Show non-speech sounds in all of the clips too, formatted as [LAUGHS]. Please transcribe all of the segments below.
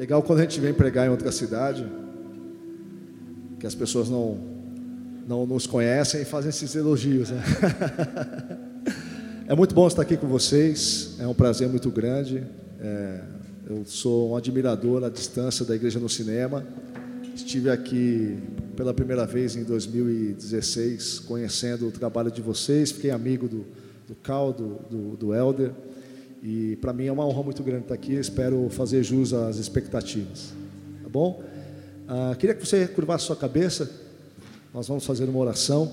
Legal quando a gente vem pregar em outra cidade, que as pessoas não, não nos conhecem e fazem esses elogios. Né? [LAUGHS] É muito bom estar aqui com vocês, é um prazer muito grande. É, eu sou um admirador à distância da Igreja no Cinema. Estive aqui pela primeira vez em 2016, conhecendo o trabalho de vocês, fiquei amigo do, do Cal, do, do, do. E para mim é uma honra muito grande estar aqui. Espero fazer jus às expectativas. Tá bom? Ah, queria que você curvasse sua cabeça. Nós vamos fazer uma oração.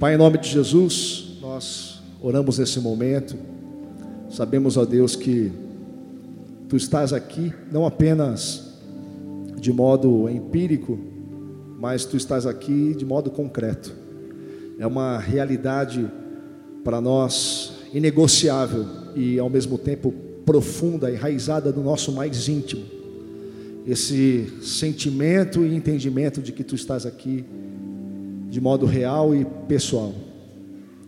Pai, em nome de Jesus, nós oramos nesse momento. Sabemos, ó Deus, que Tu estás aqui não apenas de modo empírico, mas Tu estás aqui de modo concreto. É uma realidade para nós inegociável e ao mesmo tempo profunda, enraizada no nosso mais íntimo. Esse sentimento e entendimento de que tu estás aqui de modo real e pessoal.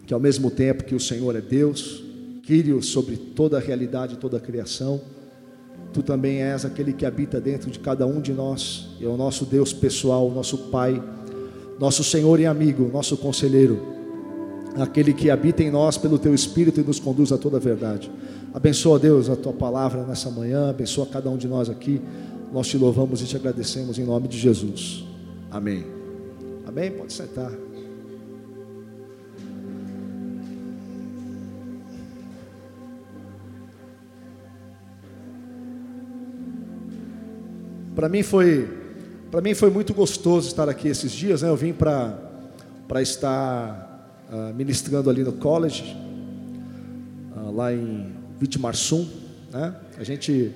Que ao mesmo tempo que o Senhor é Deus, Quírios sobre toda a realidade, toda a criação, tu também és aquele que habita dentro de cada um de nós, é o nosso Deus pessoal, nosso Pai, nosso Senhor e amigo, nosso conselheiro aquele que habita em nós pelo teu Espírito e nos conduz a toda a verdade. Abençoa, Deus, a tua palavra nessa manhã, abençoa cada um de nós aqui. Nós te louvamos e te agradecemos em nome de Jesus. Amém. Amém? Pode sentar. Para mim foi, para mim foi muito gostoso estar aqui esses dias. Né? Eu vim para para estar uh, ministrando ali no college, uh, lá em Vitimarsum. Né? A gente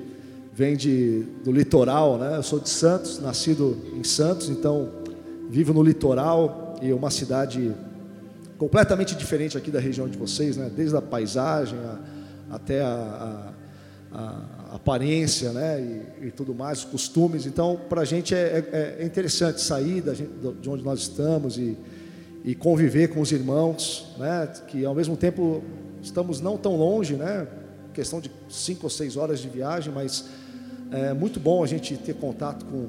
vem de, do litoral, né? eu sou de Santos, nascido em Santos, então vivo no litoral e uma cidade completamente diferente aqui da região de vocês, né? desde a paisagem a, até a, a, a, aparência né? E, e, tudo mais, os costumes. Então, para a gente é, é, é, interessante sair da gente, de onde nós estamos e, e conviver com os irmãos, né, que ao mesmo tempo estamos não tão longe, né, questão de cinco ou seis horas de viagem, mas é muito bom a gente ter contato com,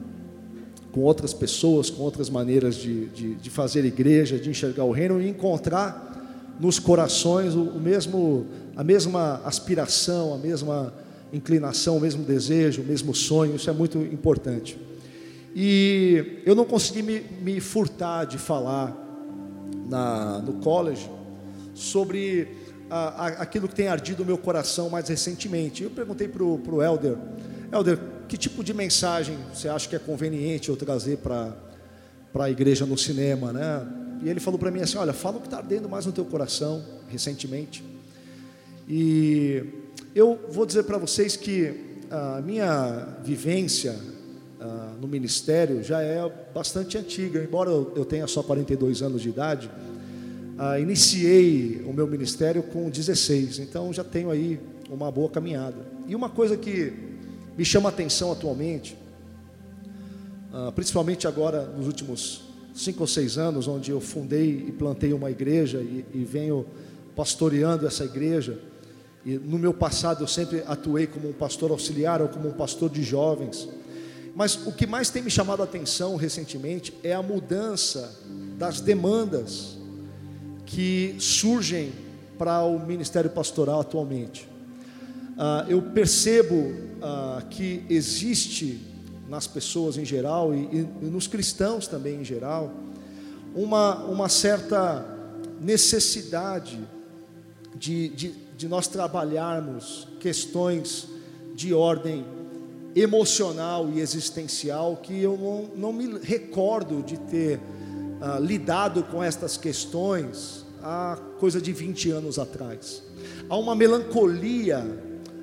com outras pessoas, com outras maneiras de, de, de fazer igreja, de enxergar o reino e encontrar nos corações o, o mesmo, a mesma aspiração, a mesma inclinação, o mesmo desejo, o mesmo sonho, isso é muito importante. E eu não consegui me, me furtar de falar na, no college sobre a, a, aquilo que tem ardido o meu coração mais recentemente. Eu perguntei para o Helder, Helder, que tipo de mensagem você acha que é conveniente eu trazer para a igreja no cinema, né? E ele falou para mim assim, olha, fala o que está ardendo mais no teu coração recentemente. E eu vou dizer para vocês que a minha vivência no ministério já é bastante antiga, embora eu tenha só 42 anos de idade, uh, iniciei o meu ministério com 16, então já tenho aí uma boa caminhada. E uma coisa que me chama a atenção atualmente, uh, principalmente agora nos últimos cinco ou seis anos, onde eu fundei e plantei uma igreja e, e venho pastoreando essa igreja, e no meu passado eu sempre atuei como um pastor auxiliar ou como um pastor de jovens. Mas o que mais tem me chamado a atenção recentemente é a mudança das demandas que surgem para o ministério pastoral atualmente. Uh, eu percebo uh, que existe nas pessoas em geral e, e, e nos cristãos também em geral uma, uma certa necessidade de, de, de nós trabalharmos questões de ordem emocional e existencial que eu não, não me recordo de ter ah, lidado com estas questões há coisa de 20 anos atrás. Há uma melancolia,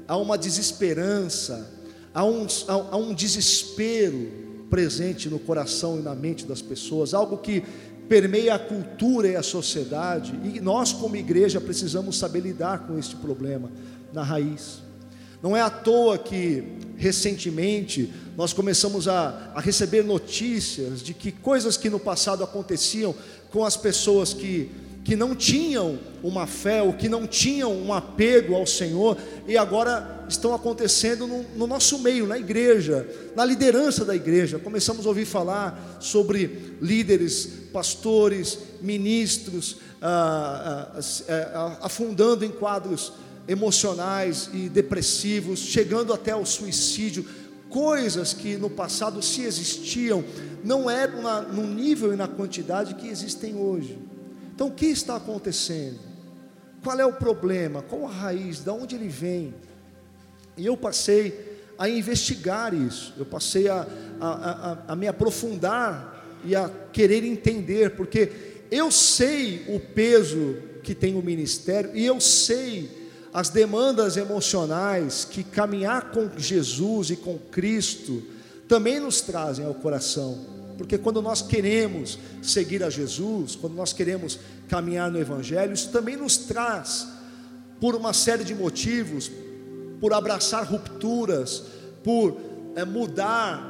há uma desesperança, há um, há, há um desespero presente no coração e na mente das pessoas, algo que permeia a cultura e a sociedade, e nós, como igreja, precisamos saber lidar com este problema na raiz. Não é à toa que, recentemente, nós começamos a, a, receber notícias de que coisas que no passado aconteciam com as pessoas que, que não tinham uma fé, ou que não tinham um apego ao Senhor, e agora estão acontecendo no, no, nosso meio, na igreja, na liderança da igreja. Começamos a ouvir falar sobre líderes, pastores, ministros, ah, ah, ah, afundando em quadros emocionais e depressivos, chegando até o suicídio, coisas que no passado se existiam, não eram na, no nível e na quantidade que existem hoje. Então, o que está acontecendo? Qual é o problema? Qual a raiz? De onde ele vem? E eu passei a investigar isso, eu passei a, a, a, a me aprofundar e a querer entender, porque eu sei o peso que tem o ministério e eu sei as demandas emocionais que caminhar com Jesus e com Cristo também nos trazem ao coração. Porque quando nós queremos seguir a Jesus, quando nós queremos caminhar no Evangelho, isso também nos traz, por uma série de motivos, por abraçar rupturas, por é, mudar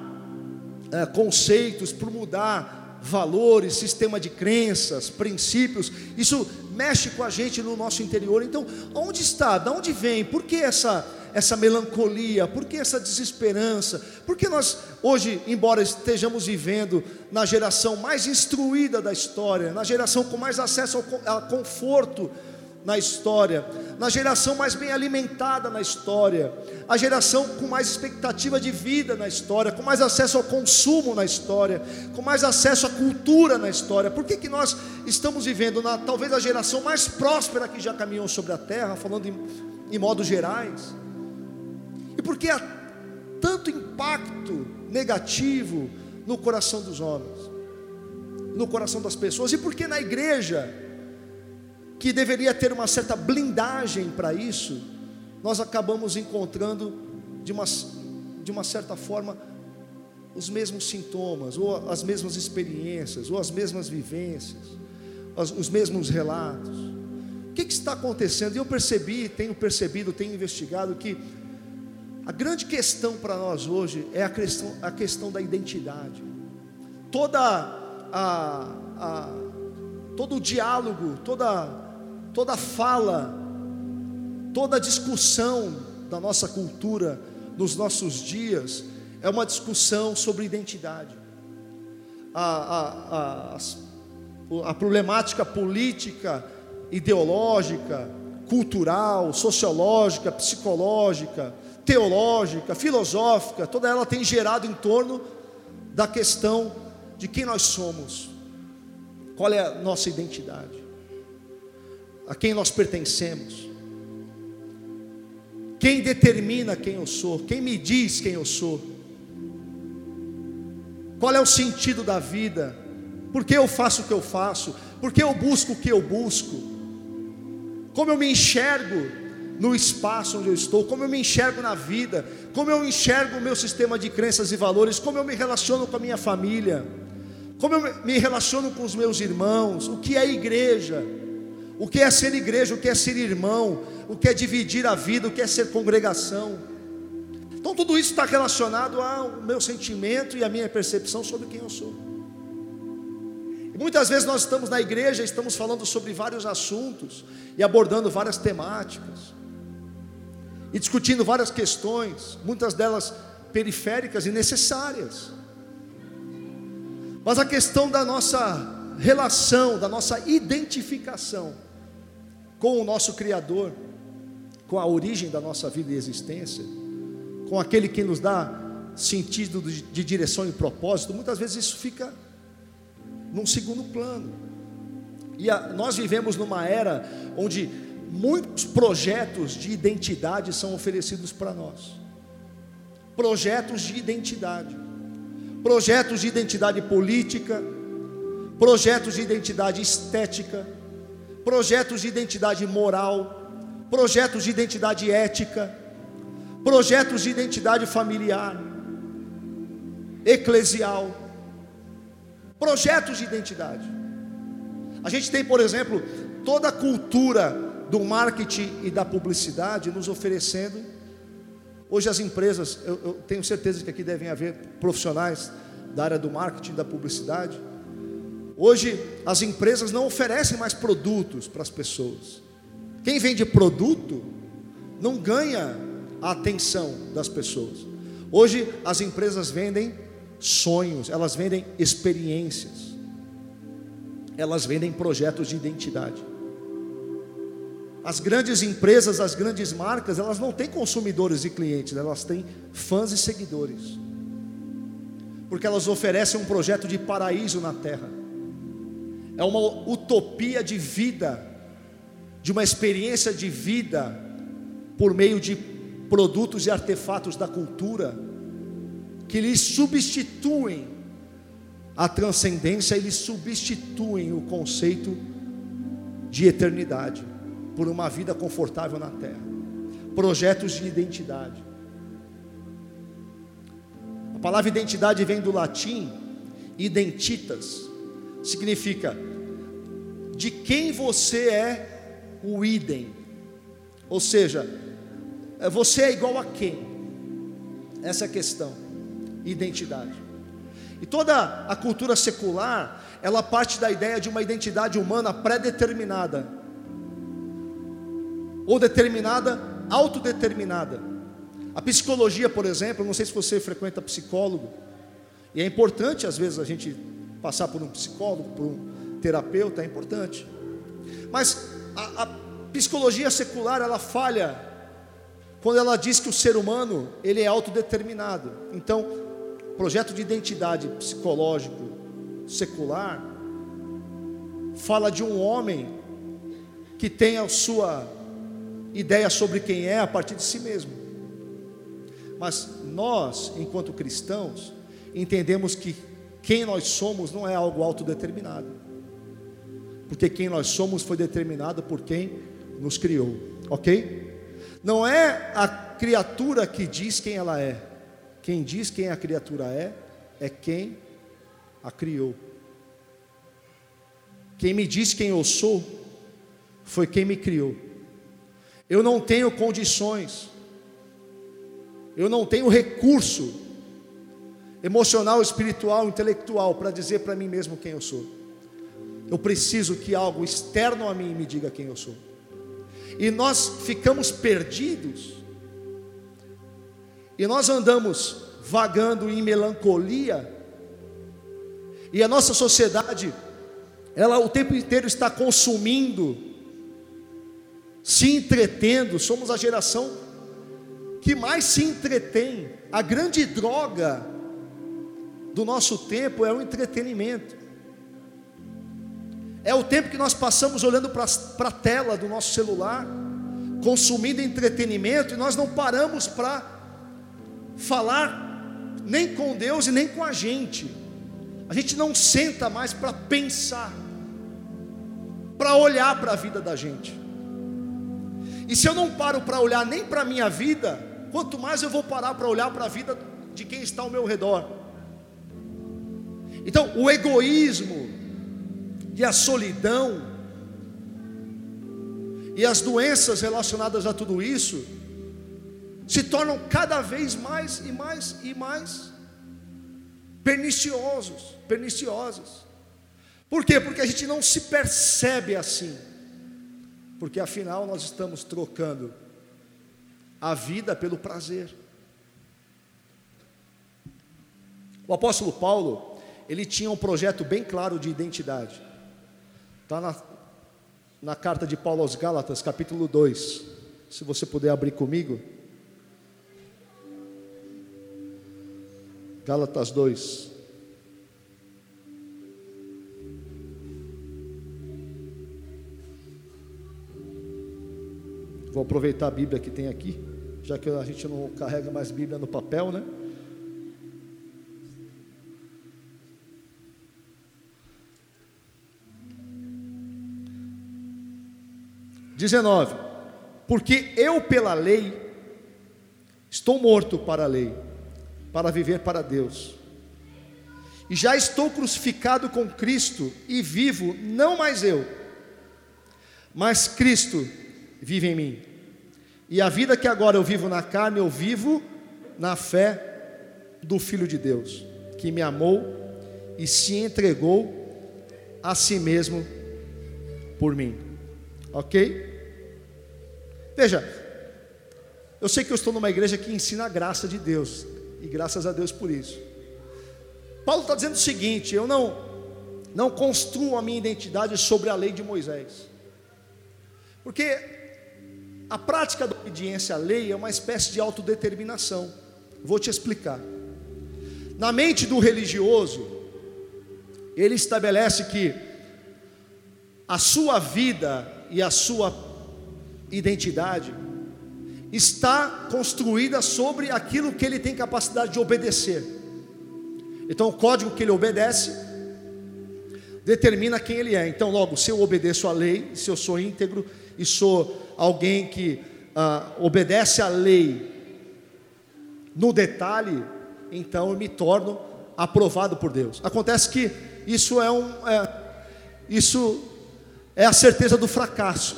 é, conceitos, por mudar valores, sistema de crenças, princípios, isso mexe com a gente no nosso interior. Então, onde está? De onde vem? Por que essa essa melancolia? Por que essa desesperança? Porque nós hoje, embora estejamos vivendo na geração mais instruída da história, na geração com mais acesso ao conforto na história, na geração mais bem alimentada na história, a geração com mais expectativa de vida na história, com mais acesso ao consumo na história, com mais acesso à cultura na história. Por que, que nós estamos vivendo na talvez a geração mais próspera que já caminhou sobre a terra, falando em, em modos gerais? E por que há tanto impacto negativo no coração dos homens, no coração das pessoas? E por que na igreja, que deveria ter uma certa blindagem para isso, nós acabamos encontrando de uma, de uma certa forma os mesmos sintomas, ou as mesmas experiências, ou as mesmas vivências, os, os mesmos relatos. O que, que está acontecendo? E eu percebi, tenho percebido, tenho investigado que a grande questão para nós hoje é a questão, a questão da identidade. Toda a, a, todo o diálogo, toda, toda fala, toda discussão da nossa cultura nos nossos dias é uma discussão sobre identidade. A, a, a, a problemática política, ideológica, cultural, sociológica, psicológica, teológica, filosófica, toda ela tem gerado em torno da questão de quem nós somos, qual é a nossa identidade, a quem nós pertencemos, quem determina quem eu sou, quem me diz quem eu sou, qual é o sentido da vida, por que eu faço o que eu faço, por que eu busco o que eu busco, como eu me enxergo no espaço onde eu estou, como eu me enxergo na vida, como eu enxergo o meu sistema de crenças e valores, como eu me relaciono com a minha família, como eu me relaciono com os meus irmãos, o que é igreja, o que é ser igreja, o que é ser irmão, o que é dividir a vida, o que é ser congregação. Então tudo isso está relacionado ao meu sentimento e à minha percepção sobre quem eu sou. E muitas vezes nós estamos na igreja, estamos falando sobre vários assuntos e abordando várias temáticas e discutindo várias questões, muitas delas periféricas e necessárias. Mas a questão da nossa relação, da nossa identificação com o nosso Criador, com a origem da nossa vida e existência, com aquele que nos dá sentido de direção e propósito, muitas vezes isso fica num segundo plano. E a, nós vivemos numa era onde muitos projetos de identidade são oferecidos para nós. Projetos de identidade, projetos de identidade política, projetos de identidade estética, projetos de identidade moral, projetos de identidade ética, projetos de identidade familiar, eclesial, projetos de identidade. A gente tem, por exemplo, toda a cultura do marketing e da publicidade nos oferecendo. Hoje as empresas, eu, eu, tenho certeza que aqui devem haver profissionais da área do marketing e da publicidade. Hoje as empresas não oferecem mais produtos para as pessoas. Quem vende produto não ganha a atenção das pessoas. Hoje as empresas vendem sonhos, elas vendem experiências, elas vendem projetos de identidade. As grandes empresas, as grandes marcas, elas não têm consumidores e clientes, elas têm fãs e seguidores. Porque elas oferecem um projeto de paraíso na terra é uma utopia de vida, de uma experiência de vida, por meio de produtos e artefatos da cultura, que lhes substituem a transcendência, eles substituem o conceito de eternidade por uma vida confortável na terra. Projetos de identidade. A palavra identidade vem do latim identitas, significa de quem você é o idem. Ou seja, é, você é igual a quem? Essa é a questão, identidade. E toda a cultura secular, ela parte da ideia de uma identidade humana pré-determinada, ou determinada, autodeterminada. A psicologia, por exemplo, não sei se você frequenta psicólogo, e é importante às vezes a gente Passar por um psicólogo, por um terapeuta é importante. Mas a, a psicologia secular ela falha quando ela diz que o ser humano ele é autodeterminado. Então, projeto de identidade psicológico secular fala de um homem que tem a sua ideia sobre quem é a partir de si mesmo. Mas nós, enquanto cristãos, entendemos que quem nós somos não é algo autodeterminado. Porque quem nós somos foi determinado por quem nos criou, ok? Não é a criatura que diz quem ela é. Quem diz quem a criatura é, é quem a criou. Quem me diz quem eu sou, foi quem me criou. Eu não tenho condições, eu não tenho recurso emocional, espiritual, intelectual, para dizer para mim mesmo quem eu sou. Eu preciso que algo externo a mim me diga quem eu sou. E nós ficamos perdidos, e nós andamos vagando em melancolia, e a nossa sociedade, ela o tempo inteiro está consumindo, se entretendo, somos a geração que mais se entretém, a grande droga do nosso tempo é o entretenimento. É o tempo que nós passamos olhando para a tela do nosso celular, consumindo entretenimento, e nós não paramos para falar nem com Deus e nem com a gente. A gente não senta mais para pensar, para olhar para a vida da gente. E se eu não paro para olhar nem para a minha vida, quanto mais eu vou parar para olhar para a vida de quem está ao meu redor. Então, o egoísmo e a solidão e as doenças relacionadas a tudo isso se tornam cada vez mais e mais e mais perniciosos, perniciosos. Por quê? Porque a gente não se percebe assim. Porque afinal nós estamos trocando a vida pelo prazer. O apóstolo Paulo, ele tinha um projeto bem claro de identidade. Está na, na carta de Paulo aos Gálatas, capítulo 2. Se você puder abrir comigo. Gálatas 2. Vou aproveitar a Bíblia que tem aqui, já que a gente não carrega mais Bíblia no papel, né? 19: Porque eu, pela lei, estou morto para a lei, para viver para Deus. E já estou crucificado com Cristo e vivo, não mais eu, mas Cristo vive em mim. E a vida que agora eu vivo na carne, eu vivo na fé do Filho de Deus, que me amou e se entregou a si mesmo por mim. Ok? Veja, eu sei que eu estou numa igreja que ensina a graça de Deus, e graças a Deus por isso. Paulo está dizendo o seguinte: eu não, não construo a minha identidade sobre a lei de Moisés, porque a prática da obediência à lei é uma espécie de autodeterminação. Vou te explicar. Na mente do religioso, ele estabelece que a sua vida e a sua identidade está construída sobre aquilo que ele tem capacidade de obedecer. Então, o código que ele obedece determina quem ele é. Então, logo, se eu obedeço à lei, se eu sou íntegro e sou alguém que ah, obedece à lei no detalhe, então eu me torno aprovado por Deus. Acontece que isso é um, é, isso é a certeza do fracasso,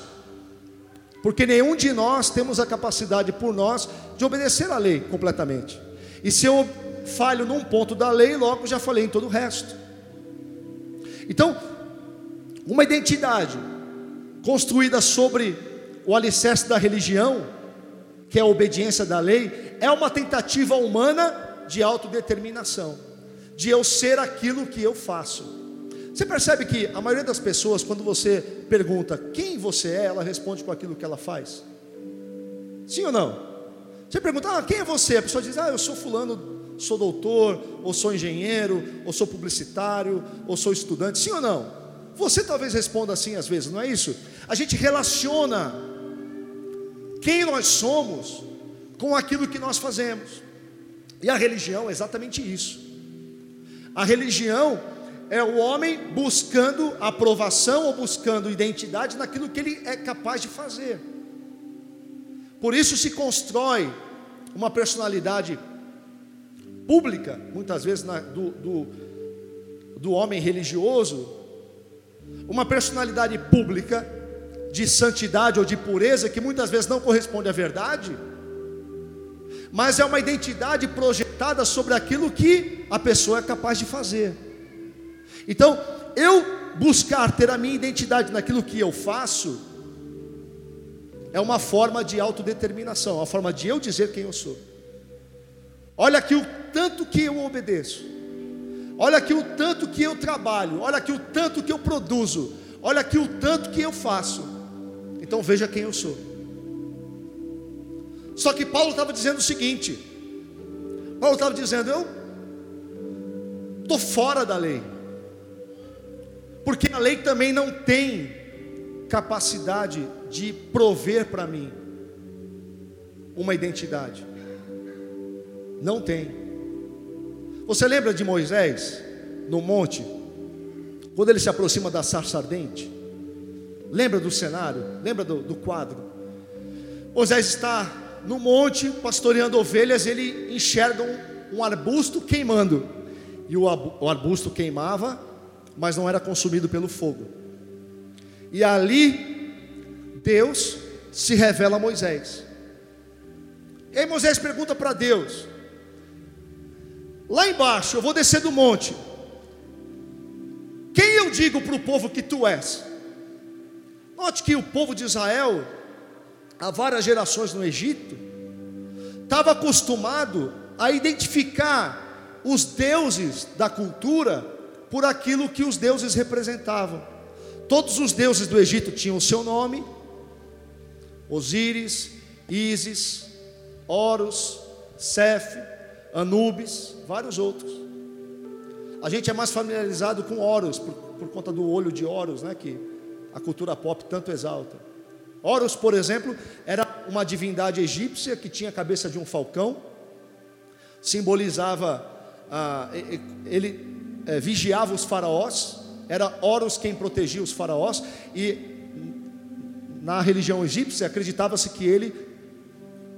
porque nenhum de nós temos a capacidade por nós de obedecer à lei completamente. E se eu falho num ponto da lei, logo já falei em todo o resto. Então, uma identidade construída sobre o alicerce da religião, que é a obediência da lei, é uma tentativa humana de autodeterminação, de eu ser aquilo que eu faço. Você percebe que a maioria das pessoas, quando você pergunta quem você é, ela responde com aquilo que ela faz? Sim ou não? Você pergunta, ah, quem é você? A pessoa diz, ah, eu sou fulano, sou doutor, ou sou engenheiro, ou sou publicitário, ou sou estudante. Sim ou não? Você talvez responda assim às vezes, não é isso? A gente relaciona quem nós somos com aquilo que nós fazemos. E a religião é exatamente isso. A religião é o homem buscando aprovação ou buscando identidade naquilo que ele é capaz de fazer. Por isso se constrói uma personalidade pública, muitas vezes na, do, do, do homem religioso, uma personalidade pública de santidade ou de pureza que muitas vezes não corresponde à verdade, mas é uma identidade projetada sobre aquilo que a pessoa é capaz de fazer. Então, eu buscar ter a minha identidade naquilo que eu faço, é uma forma de autodeterminação, uma forma de eu dizer quem eu sou. Olha aqui o tanto que eu obedeço, olha aqui o tanto que eu trabalho, olha aqui o tanto que eu produzo, olha aqui o tanto que eu faço. Então veja quem eu sou. Só que Paulo estava dizendo o seguinte: Paulo estava dizendo, eu estou fora da lei. Porque a lei também não tem capacidade de prover para mim uma identidade. Não tem. Você lembra de Moisés no monte, quando ele se aproxima da sarça ardente? Lembra do cenário? Lembra do, do quadro? Moisés está no monte pastoreando ovelhas, ele enxerga um, um arbusto queimando, e o, o arbusto queimava mas não era consumido pelo fogo. E ali Deus se revela a Moisés. E aí Moisés pergunta para Deus: Lá embaixo, eu vou descer do monte. Quem eu digo para o povo que tu és? Note que o povo de Israel, há várias gerações no Egito, estava acostumado a identificar os deuses da cultura por aquilo que os deuses representavam. Todos os deuses do Egito tinham o seu nome: Osíris, Ísis, Horus, Sef, Anubis, vários outros. A gente é mais familiarizado com Horus por, por conta do olho de Horus, né, que a cultura pop tanto exalta. Horus, por exemplo, era uma divindade egípcia que tinha a cabeça de um falcão, simbolizava, ah, ele é, vigiava os faraós, era Horus quem protegia os faraós, e na religião egípcia acreditava-se que ele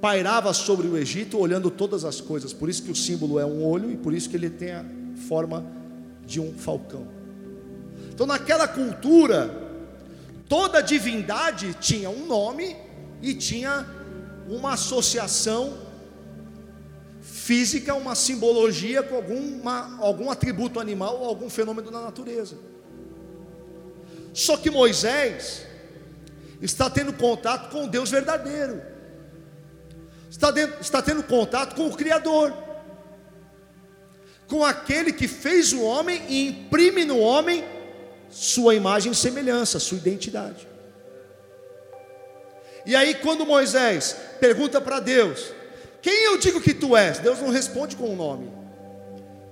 pairava sobre o Egito olhando todas as coisas, por isso que o símbolo é um olho e por isso que ele tem a forma de um falcão. Então, naquela cultura, toda divindade tinha um nome e tinha uma associação física uma simbologia com alguma, algum atributo animal ou algum fenômeno da natureza. Só que Moisés está tendo contato com o Deus verdadeiro, está, dentro, está tendo contato com o Criador, com aquele que fez o homem e imprime no homem sua imagem e semelhança, sua identidade. E aí, quando Moisés pergunta para Deus: Quem eu digo que tu és? Deus não responde com o um nome,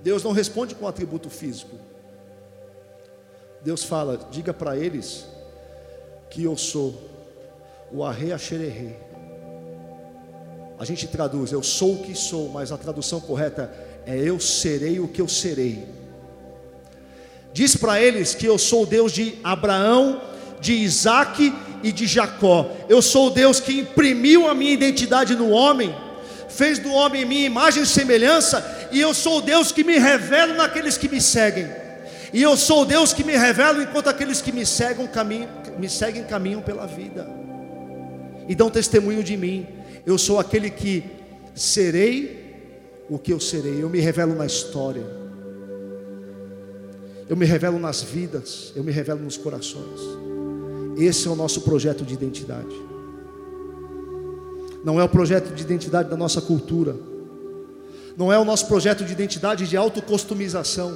Deus não responde com um atributo físico. Deus fala: Diga para eles que eu sou o Arre Axererê. A gente traduz, eu sou o que sou, mas a tradução correta é eu serei o que eu serei. Diz para eles que eu sou o Deus de Abraão, de Isaac e de Jacó. Eu sou o Deus que imprimiu a minha identidade no homem, fez do homem minha imagem e semelhança, e eu sou o Deus que me revelo naqueles que me seguem. E eu sou o Deus que me revelo enquanto aqueles que me seguem me seguem caminham pela vida. E dão testemunho de mim. Eu sou aquele que serei o que eu serei. Eu me revelo na história. Eu me revelo nas vidas, eu me revelo nos corações. Esse é o nosso projeto de identidade. Não é o projeto de identidade da nossa cultura. Não é o nosso projeto de identidade de autocostumização.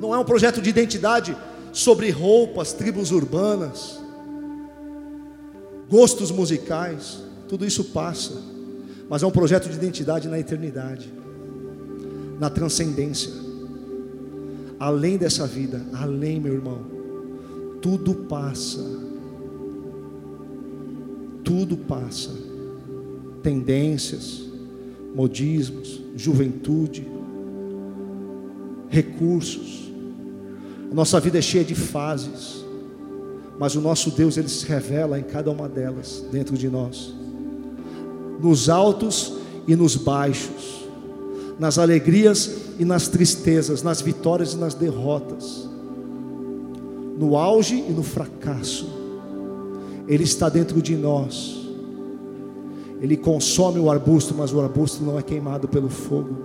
Não é um projeto de identidade sobre roupas, tribos urbanas, gostos musicais. Tudo isso passa. Mas é um projeto de identidade na eternidade, na transcendência. Além dessa vida, além, meu irmão tudo passa. Tudo passa. Tendências, modismos, juventude, recursos. A nossa vida é cheia de fases, mas o nosso Deus ele se revela em cada uma delas dentro de nós. Nos altos e nos baixos, nas alegrias e nas tristezas, nas vitórias e nas derrotas no auge e no fracasso. Ele está dentro de nós. Ele consome o arbusto, mas o arbusto não é queimado pelo fogo.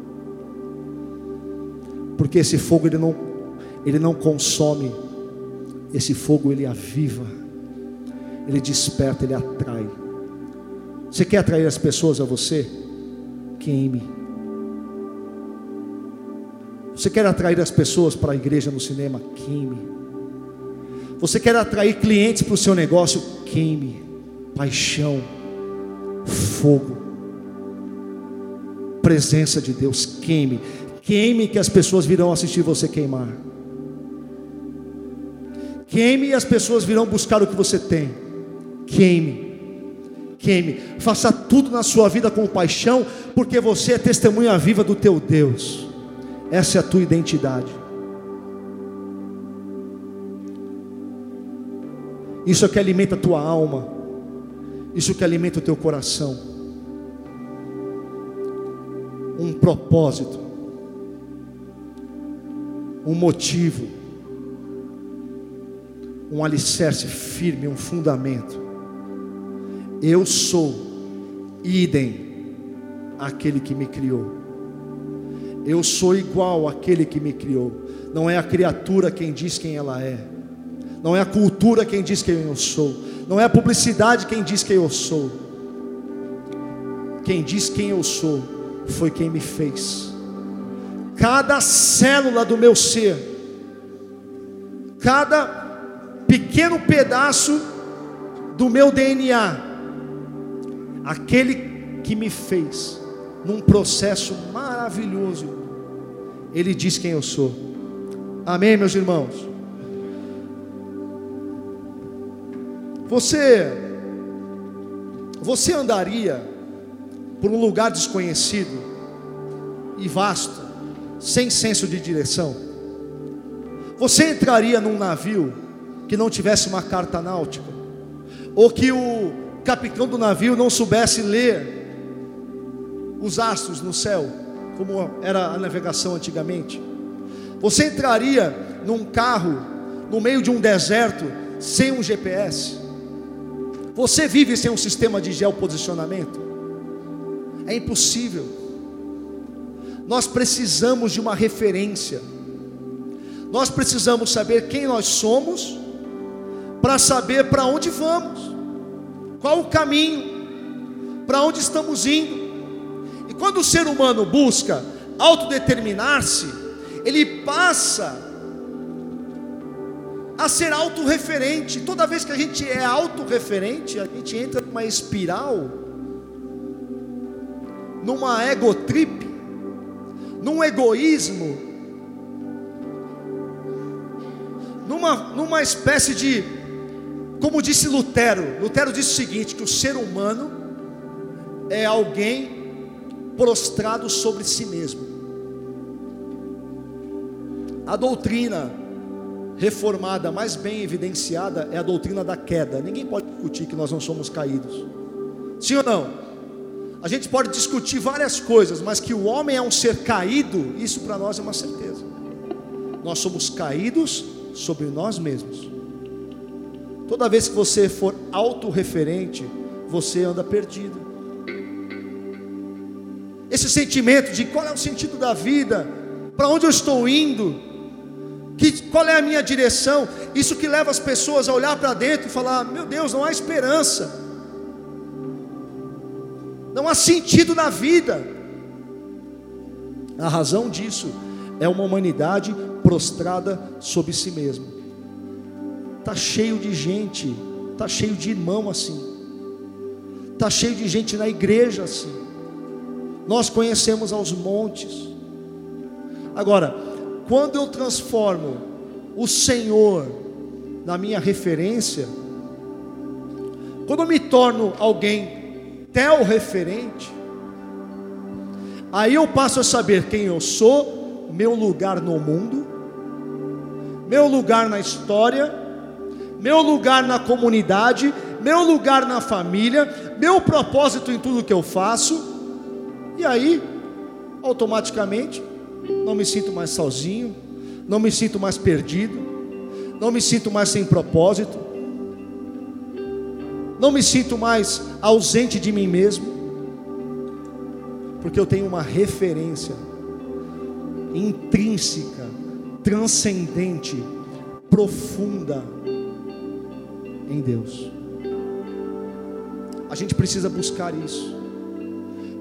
Porque esse fogo ele não ele não consome. Esse fogo ele aviva. Ele desperta, ele atrai. Você quer atrair as pessoas a você? Queime. Você quer atrair as pessoas para a igreja no cinema? Queime. Você quer atrair clientes para o seu negócio? Queime, paixão, fogo, presença de Deus, queime, queime que as pessoas virão assistir você queimar. Queime e as pessoas virão buscar o que você tem. Queime, queime, faça tudo na sua vida com paixão, porque você é testemunha viva do teu Deus. Essa é a tua identidade. Isso é que alimenta a tua alma. Isso é que alimenta o teu coração. Um propósito. Um motivo. Um alicerce firme, um fundamento. Eu sou idem aquele que me criou. Eu sou igual àquele que me criou. Não é a criatura quem diz quem ela é não é a cultura quem diz quem eu sou. Não é a publicidade quem diz quem eu sou. Quem diz quem eu sou foi quem me fez. Cada célula do meu ser, cada pequeno pedaço do meu DNA, aquele que me fez, num processo maravilhoso, ele diz quem eu sou. Amém, meus irmãos? Você você andaria por um lugar desconhecido e vasto, sem senso de direção? Você entraria num navio que não tivesse uma carta náutica? Ou que o capitão do navio não soubesse ler os astros no céu, como era a navegação antigamente? Você entraria num carro no meio de um deserto sem um GPS? Você vive sem um sistema de geoposicionamento? É impossível. Nós precisamos de uma referência. Nós precisamos saber quem nós somos para saber para onde vamos, qual o caminho, para onde estamos indo. E quando o ser humano busca autodeterminar-se, ele passa a ser autorreferente. Toda vez que a gente é autorreferente, a gente entra numa espiral, numa egotrip, num egoísmo, numa, numa espécie de, como disse Lutero, Lutero disse o seguinte: que o ser humano é alguém prostrado sobre si mesmo. A doutrina reformada mais bem evidenciada é a doutrina da queda. Ninguém pode discutir que nós não somos caídos. Sim ou não? A gente pode discutir várias coisas, mas que o homem é um ser caído, isso para nós é uma certeza. Nós somos caídos sobre nós mesmos. Toda vez que você for autorreferente, você anda perdido. Esse sentimento de qual é o sentido da vida, para onde eu estou indo, que, qual é a minha direção, isso que leva as pessoas a olhar para dentro e falar: meu Deus, não há esperança, não há sentido na vida. A razão disso é uma humanidade prostrada sobre si mesma. Tá cheio de gente, tá cheio de irmão assim. Tá cheio de gente na igreja assim. Nós conhecemos aos montes. Agora, quando eu transformo o Senhor na minha referência, quando eu me torno alguém tel referente, aí eu passo a saber quem eu sou meu lugar no mundo, meu lugar na história, meu lugar na comunidade, meu lugar na família, meu propósito em tudo que eu faço, e aí, automaticamente, não me sinto mais sozinho, não me sinto mais perdido, não me sinto mais sem propósito, não me sinto mais ausente de mim mesmo, porque eu tenho uma referência intrínseca, transcendente, profunda em Deus. A gente precisa buscar isso,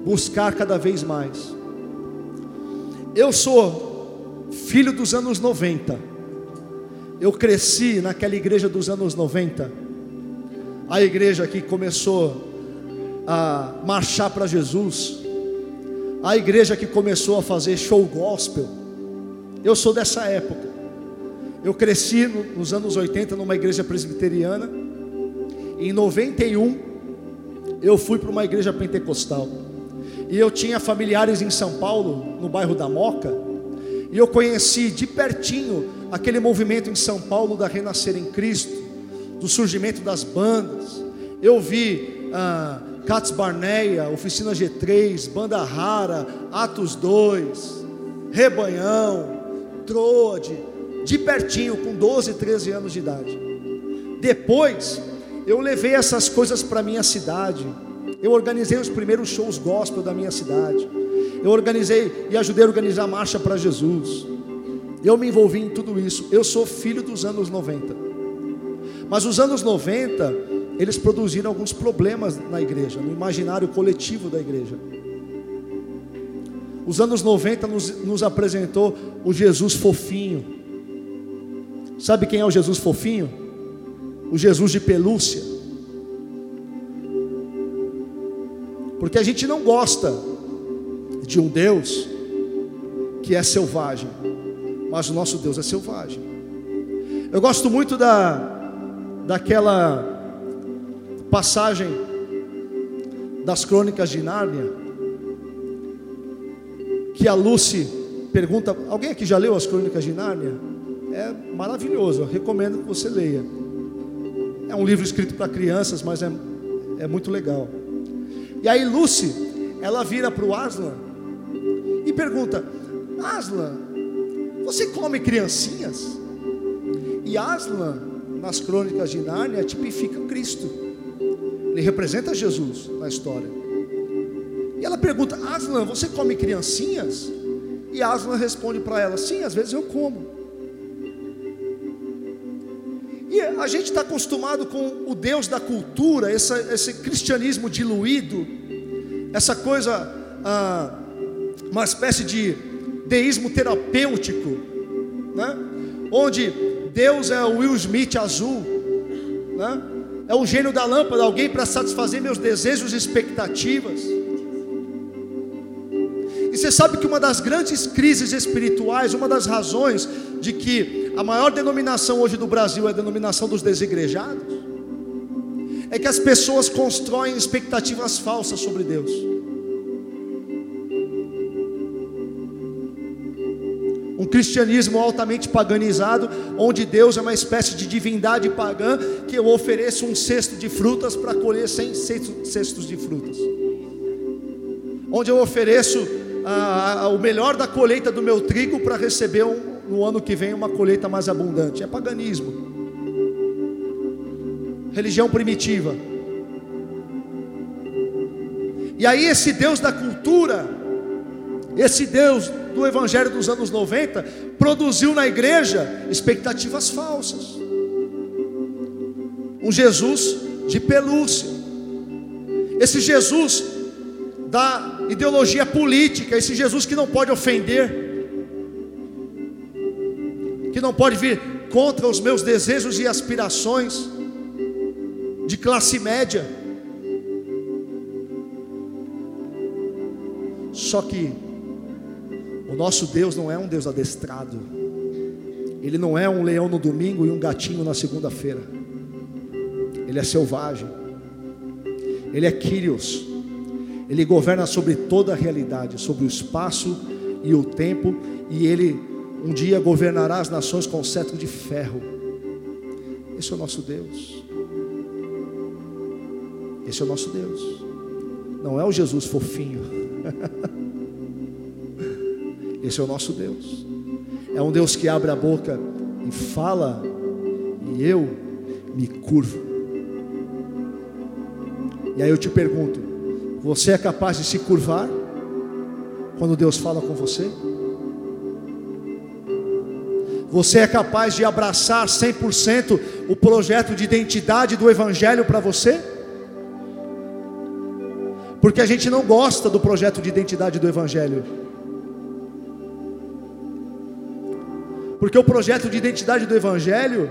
buscar cada vez mais. Eu sou filho dos anos 90, eu cresci naquela igreja dos anos 90, a igreja que começou a marchar para Jesus, a igreja que começou a fazer show gospel. Eu sou dessa época. Eu cresci nos anos 80 numa igreja presbiteriana. Em 91 eu fui para uma igreja pentecostal. E eu tinha familiares em São Paulo, no bairro da Moca, e eu conheci de pertinho aquele movimento em São Paulo da renascer em Cristo, do surgimento das bandas. Eu vi ah, Barneia, Oficina G3, Banda Rara, Atos 2, Rebanhão, Troade, de pertinho, com 12, 13 anos de idade. Depois, eu levei essas coisas para minha cidade. Eu organizei os primeiros shows gospel da minha cidade. Eu organizei e ajudei a organizar a marcha para Jesus. Eu me envolvi em tudo isso. Eu sou filho dos anos 90. Mas os anos 90 eles produziram alguns problemas na igreja, no imaginário coletivo da igreja. Os anos 90 nos, nos apresentou o Jesus fofinho. Sabe quem é o Jesus fofinho? O Jesus de pelúcia. Porque a gente não gosta de um Deus que é selvagem, mas o nosso Deus é selvagem. Eu gosto muito da daquela passagem das crônicas de Nárnia, que a Lucy pergunta: alguém aqui já leu as crônicas de Nárnia? É maravilhoso, eu recomendo que você leia. É um livro escrito para crianças, mas é, é muito legal. E aí Lucy, ela vira para o Aslan e pergunta: Aslan, você come criancinhas? E Aslan, nas crônicas de Nárnia, tipifica Cristo. Ele representa Jesus na história. E ela pergunta: Aslan, você come criancinhas? E Aslan responde para ela: Sim, às vezes eu como. A gente está acostumado com o Deus da cultura, essa, esse cristianismo diluído, essa coisa, ah, uma espécie de deísmo terapêutico, né? onde Deus é o Will Smith azul, né? é o gênio da lâmpada, alguém para satisfazer meus desejos e expectativas. E você sabe que uma das grandes crises espirituais, uma das razões de que a maior denominação hoje do Brasil é a denominação dos desigrejados, é que as pessoas constroem expectativas falsas sobre Deus. Um cristianismo altamente paganizado, onde Deus é uma espécie de divindade pagã, que eu ofereço um cesto de frutas para colher 100 cestos de frutas. Onde eu ofereço o melhor da colheita do meu trigo para receber um, no ano que vem uma colheita mais abundante. É paganismo. Religião primitiva. E aí esse Deus da cultura, esse Deus do evangelho dos anos 90, produziu na igreja expectativas falsas. Um Jesus de pelúcia. Esse Jesus da ideologia política, esse Jesus que não pode ofender, que não pode vir contra os meus desejos e aspirações de classe média. Só que o nosso Deus não é um Deus adestrado. Ele não é um leão no domingo e um gatinho na segunda-feira. Ele é selvagem. Ele é Kyrios. Ele governa sobre toda a realidade, sobre o espaço e o tempo, e ele um dia governará as nações com cetro de ferro. Esse é o nosso Deus. Esse é o nosso Deus. Não é o Jesus fofinho. [LAUGHS] Esse é o nosso Deus. É um Deus que abre a boca e fala, e eu me curvo. E aí eu te pergunto: você é capaz de se curvar quando Deus fala com você? Você é capaz de abraçar 100% o projeto de identidade do Evangelho para você? Porque a gente não gosta do projeto de identidade do Evangelho. Porque o projeto de identidade do Evangelho,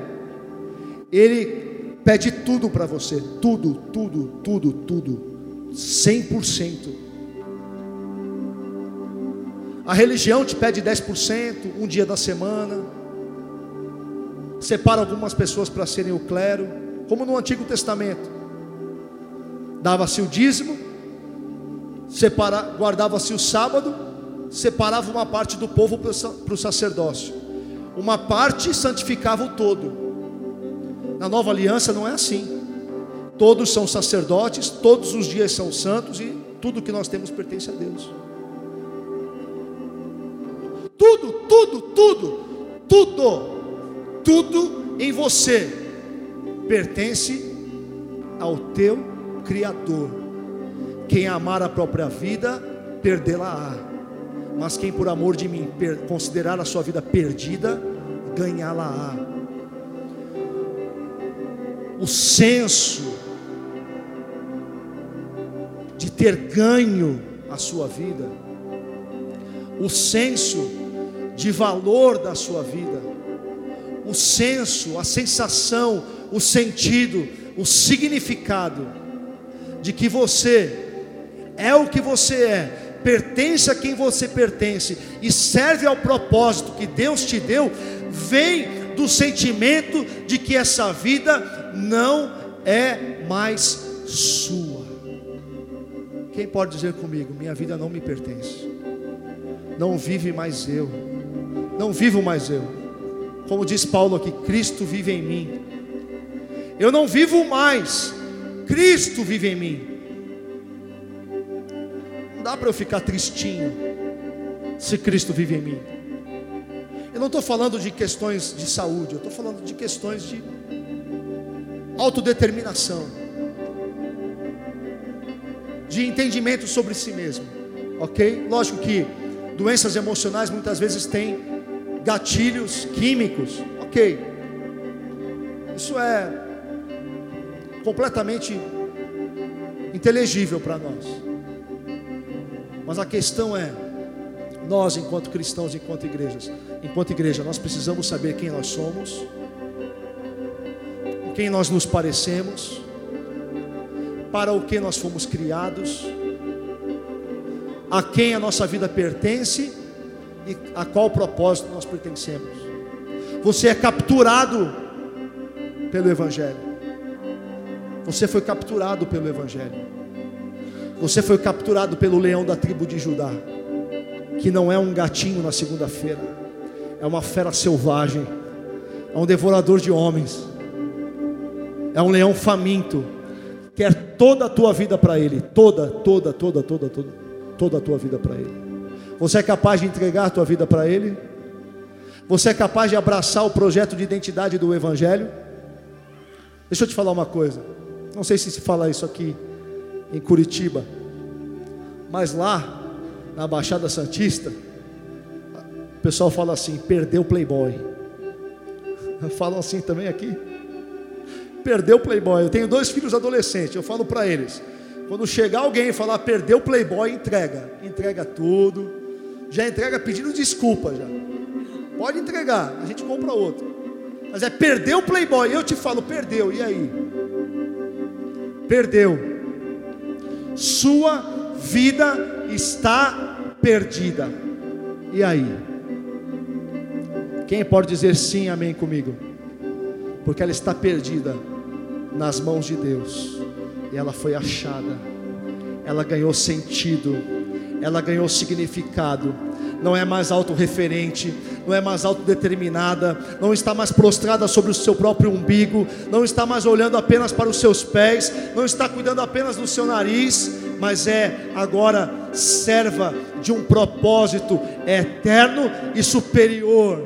ele pede tudo para você: tudo, tudo, tudo, tudo. 100%. A religião te pede 10%, um dia da semana. Separa algumas pessoas para serem o clero, como no Antigo Testamento. Dava-se o dízimo, guardava-se o sábado, separava uma parte do povo para o sacerdócio. Uma parte santificava o todo. Na nova aliança não é assim. Todos são sacerdotes, todos os dias são santos e tudo que nós temos pertence a Deus. Tudo, tudo, tudo, tudo, tudo em você pertence ao teu Criador. Quem amar a própria vida, perdê-la-á. Mas quem por amor de mim considerar a sua vida perdida, ganhá-la-á. O senso de ter ganho a sua vida, o senso de valor da sua vida, o senso, a sensação, o sentido, o significado de que você é o que você é, pertence a quem você pertence e serve ao propósito que Deus te deu, vem do sentimento de que essa vida não é mais sua. Quem pode dizer comigo: minha vida não me pertence, não vive mais eu, não vivo mais eu. Como diz Paulo aqui: Cristo vive em mim. Eu não vivo mais, Cristo vive em mim. Não dá para eu ficar tristinho se Cristo vive em mim. Eu não estou falando de questões de saúde, eu estou falando de questões de autodeterminação de entendimento sobre si mesmo, ok? Lógico que doenças emocionais muitas vezes têm gatilhos químicos, ok? Isso é completamente inteligível para nós. Mas a questão é, nós enquanto cristãos, enquanto igrejas, enquanto igreja, nós precisamos saber quem nós somos, quem nós nos parecemos, para o que nós fomos criados, a quem a nossa vida pertence e a qual propósito nós pertencemos. Você é capturado pelo Evangelho. Você foi capturado pelo Evangelho. Você foi capturado pelo leão da tribo de Judá, que não é um gatinho na segunda-feira, é uma fera selvagem, é um devorador de homens, é um leão faminto, quer toda a tua vida para ele, toda, toda, toda, toda, toda, toda a tua vida para ele. Você é capaz de entregar a tua vida para ele? Você é capaz de abraçar o projeto de identidade do Evangelho? Deixa eu te falar uma coisa. Não sei se se fala isso aqui em Curitiba, mas lá na Baixada Santista, o pessoal fala assim: perdeu o Playboy. [LAUGHS] Falam assim também aqui. Perdeu o Playboy. Eu tenho dois filhos adolescentes. Eu falo para eles: quando chegar alguém e falar perdeu o Playboy, entrega. Entrega tudo. Já entrega pedindo desculpa já. Pode entregar, a gente compra outro. Mas é perdeu o Playboy. Eu te falo, perdeu. E aí? Perdeu. Sua vida está perdida. E aí? Quem pode dizer sim, amém comigo? Porque ela está perdida nas mãos de Deus. E ela foi achada. Ela ganhou sentido. Ela ganhou significado não é mais autorreferente, não é mais autodeterminada, não está mais prostrada sobre o seu próprio umbigo, não está mais olhando apenas para os seus pés, não está cuidando apenas do seu nariz, mas é agora serva de um propósito eterno e superior,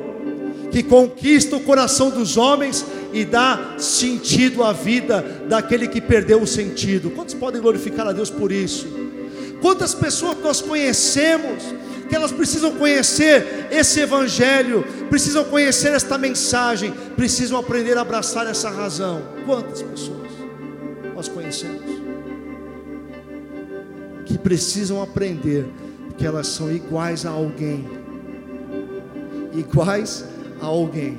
que conquista o coração dos homens e dá sentido à vida daquele que perdeu o sentido. Quantos podem glorificar a Deus por isso? Quantas pessoas nós conhecemos que elas precisam conhecer esse Evangelho, precisam conhecer esta mensagem, precisam aprender a abraçar essa razão. Quantas pessoas nós conhecemos que precisam aprender que elas são iguais a alguém, iguais a alguém.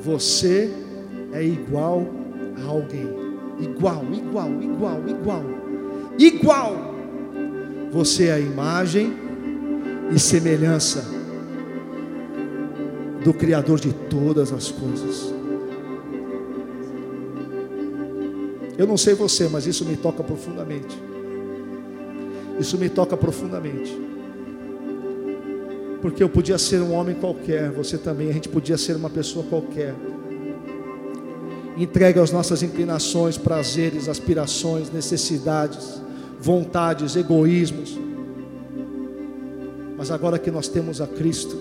Você é igual a alguém, igual, igual, igual, igual, igual você é a imagem e semelhança do Criador de todas as coisas. Eu não sei você, mas isso me toca profundamente. Isso me toca profundamente. Porque eu podia ser um homem qualquer, você também, a gente podia ser uma pessoa qualquer. Entregue as nossas inclinações, prazeres, aspirações, necessidades vontades, egoísmos. Mas agora que nós temos a Cristo,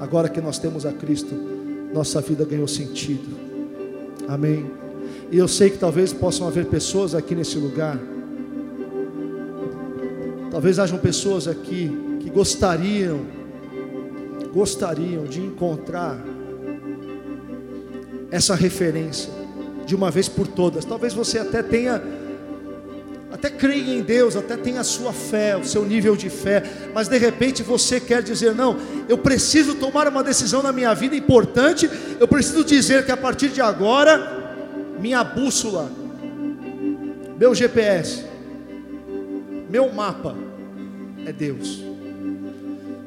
agora que nós temos a Cristo, nossa vida ganhou sentido. Amém. E eu sei que talvez possam haver pessoas aqui nesse lugar. Talvez hajam pessoas aqui que gostariam gostariam de encontrar essa referência de uma vez por todas. Talvez você até tenha até creia em Deus, até tem a sua fé, o seu nível de fé, mas de repente você quer dizer: não, eu preciso tomar uma decisão na minha vida importante, eu preciso dizer que a partir de agora, minha bússola, meu GPS, meu mapa é Deus.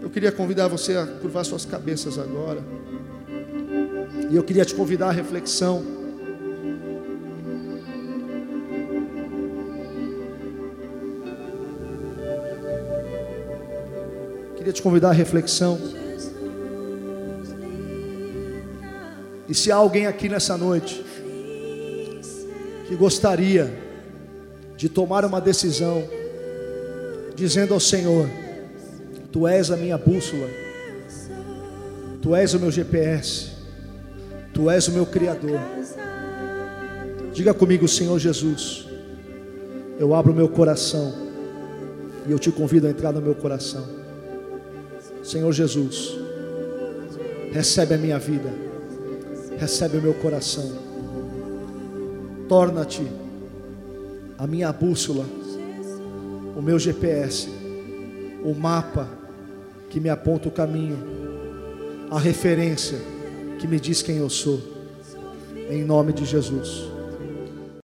Eu queria convidar você a curvar suas cabeças agora, e eu queria te convidar à reflexão. queria te convidar à reflexão. E se há alguém aqui nessa noite que gostaria de tomar uma decisão, dizendo ao Senhor: Tu és a minha bússola, Tu és o meu GPS, Tu és o meu Criador. Diga comigo, Senhor Jesus, eu abro o meu coração e eu te convido a entrar no meu coração. Senhor Jesus, Recebe a minha vida, recebe o meu coração. Torna-te a minha bússola, o meu GPS, o mapa que me aponta o caminho, a referência que me diz quem eu sou. Em nome de Jesus.